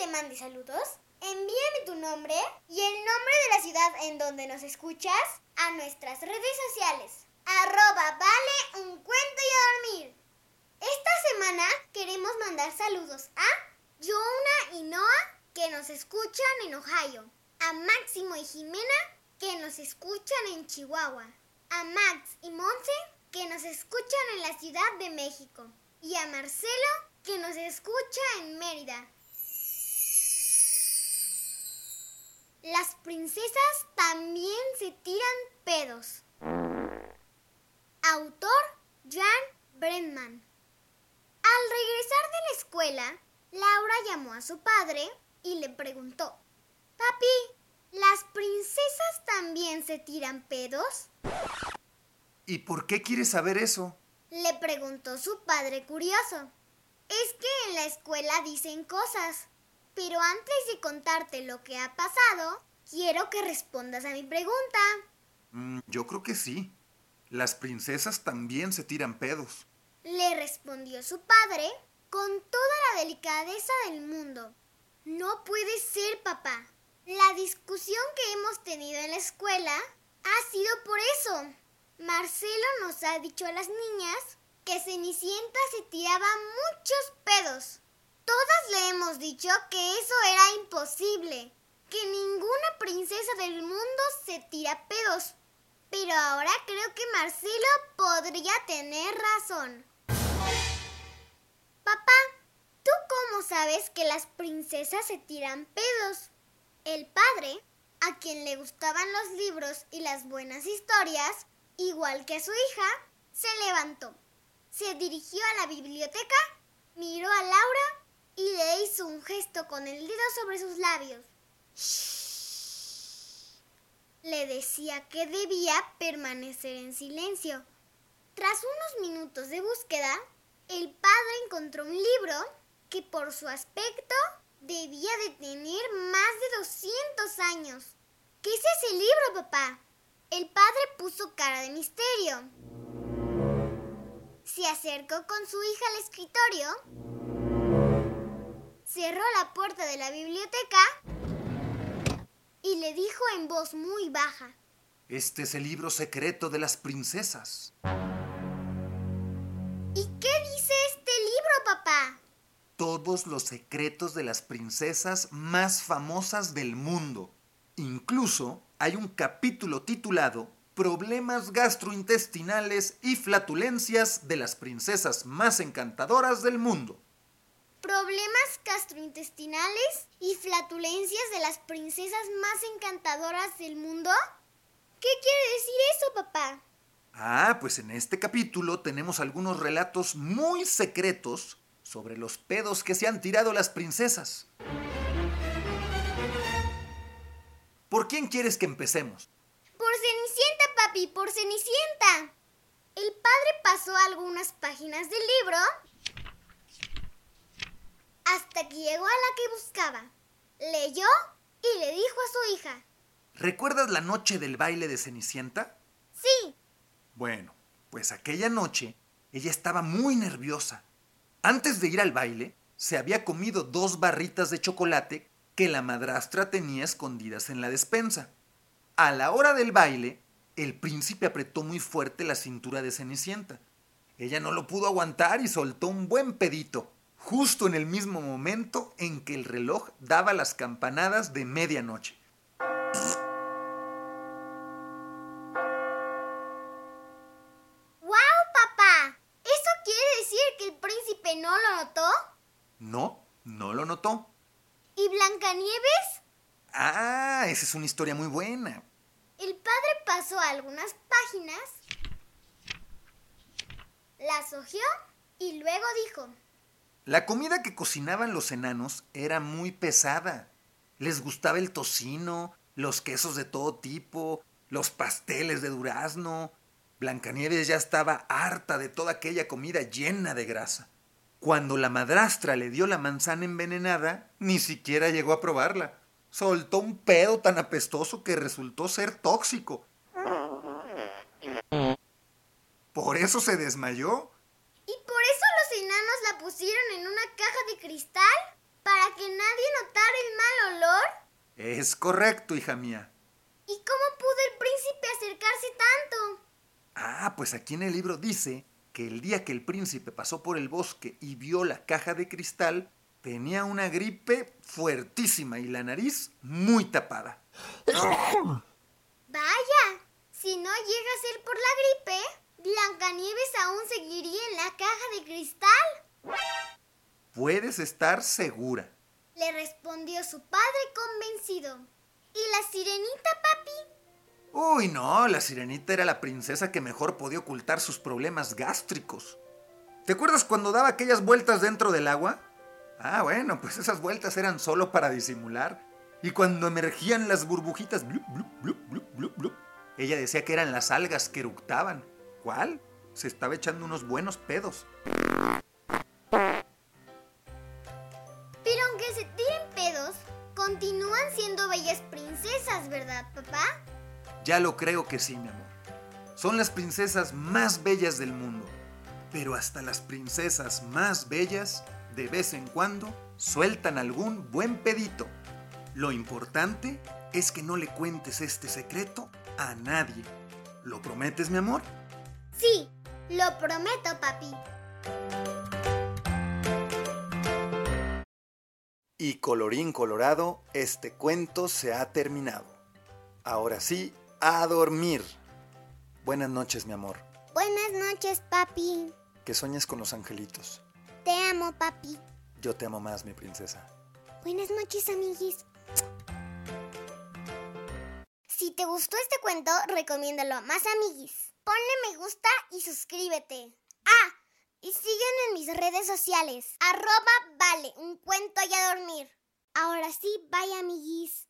Te mande saludos, envíame tu nombre y el nombre de la ciudad en donde nos escuchas a nuestras redes sociales. Arroba vale un cuento y a dormir. Esta semana queremos mandar saludos a Joana y Noah que nos escuchan en Ohio, a Máximo y Jimena que nos escuchan en Chihuahua, a Max y Monse que nos escuchan en la Ciudad de México y a Marcelo que nos escucha en Mérida. Las princesas también se tiran pedos. Autor Jan Brennan. Al regresar de la escuela, Laura llamó a su padre y le preguntó, Papi, ¿las princesas también se tiran pedos? ¿Y por qué quieres saber eso? Le preguntó su padre curioso. Es que en la escuela dicen cosas, pero antes de contarte lo que ha pasado, quiero que respondas a mi pregunta. Mm, yo creo que sí. Las princesas también se tiran pedos. Le respondió su padre con toda la delicadeza del mundo. No puede ser, papá. La discusión que hemos tenido en la escuela ha sido por eso. Marcelo nos ha dicho a las niñas que Cenicienta se tiraba muchos pedos. Todas le hemos dicho que eso era imposible, que ninguna princesa del mundo se tira pedos. Pero ahora creo que Marcelo podría tener razón. Papá, ¿tú cómo sabes que las princesas se tiran pedos? El padre, a quien le gustaban los libros y las buenas historias, igual que a su hija, se levantó, se dirigió a la biblioteca, miró a Laura y le hizo un gesto con el dedo sobre sus labios. Le decía que debía permanecer en silencio. Tras unos minutos de búsqueda, el padre encontró un libro que por su aspecto debía de tener más de 200 años. ¿Qué es ese libro, papá? El padre puso cara de misterio. Se acercó con su hija al escritorio, cerró la puerta de la biblioteca y le dijo en voz muy baja, Este es el libro secreto de las princesas. ¿Y qué dice este libro, papá? Todos los secretos de las princesas más famosas del mundo. Incluso hay un capítulo titulado Problemas gastrointestinales y flatulencias de las princesas más encantadoras del mundo. ¿Problemas gastrointestinales y flatulencias de las princesas más encantadoras del mundo? ¿Qué quiere decir eso, papá? Ah, pues en este capítulo tenemos algunos relatos muy secretos sobre los pedos que se han tirado las princesas. ¿Por quién quieres que empecemos? Por Cenicienta, papi, por Cenicienta. El padre pasó algunas páginas del libro hasta que llegó a la que buscaba. Leyó y le dijo a su hija, ¿Recuerdas la noche del baile de Cenicienta? sí, Bueno, pues aquella noche ella estaba muy nerviosa. Antes de ir al baile, se había comido dos barritas de chocolate que la madrastra tenía escondidas en la despensa. A la hora del baile, el príncipe apretó muy fuerte la cintura de Cenicienta. Ella no lo pudo aguantar y soltó un buen pedito, justo en el mismo momento en que el reloj daba las campanadas de medianoche. ¡Wow, papá! ¿Eso quiere decir que el príncipe no lo notó? No, no lo notó. ¿Y Blancanieves? Ah, esa es una historia muy buena. El padre pasó algunas páginas, las hojeó y luego dijo, La comida que cocinaban los enanos era muy pesada. Les gustaba el tocino, los quesos de todo tipo, los pasteles de durazno. Blancanieves ya estaba harta de toda aquella comida llena de grasa. Cuando la madrastra le dio la manzana envenenada, ni siquiera llegó a probarla. Soltó un pedo tan apestoso que resultó ser tóxico. Por eso se desmayó. ¿Y por eso los enanos la pusieron en una caja de cristal? ¿Para que nadie notara el mal olor? Es correcto, hija mía. ¿Y cómo pudo el príncipe acercarse tanto? Ah, pues aquí en el libro dice que el día que el príncipe pasó por el bosque y vio la caja de cristal, tenía una gripe fuertísima y la nariz muy tapada. Vaya, si no llega a ser por la gripe, Blancanieves aún seguiría en la caja de cristal. Puedes estar segura. Le respondió su padre convencido. ¿Y la sirenita, papi? Uy, no, la sirenita era la princesa que mejor podía ocultar sus problemas gástricos. ¿Te acuerdas cuando daba aquellas vueltas dentro del agua? Ah, bueno, pues esas vueltas eran solo para disimular. Y cuando emergían las burbujitas, blup, blup, blup, blup, blup, ella decía que eran las algas que eructaban. ¿Cuál? Se estaba echando unos buenos pedos. Ya lo creo que sí, mi amor. Son las princesas más bellas del mundo. Pero hasta las princesas más bellas, de vez en cuando, sueltan algún buen pedito. Lo importante es que no le cuentes este secreto a nadie. ¿Lo prometes, mi amor? Sí, lo prometo, papi. Y colorín colorado, este cuento se ha terminado. Ahora sí, a dormir. Buenas noches, mi amor. Buenas noches, papi. Que sueñes con los angelitos. Te amo, papi. Yo te amo más, mi princesa. Buenas noches, amiguis. Si te gustó este cuento, recomiéndalo a más amiguis. Ponle me gusta y suscríbete. Ah, y sígueme en mis redes sociales. Arroba vale, un cuento y a dormir. Ahora sí, bye amiguis.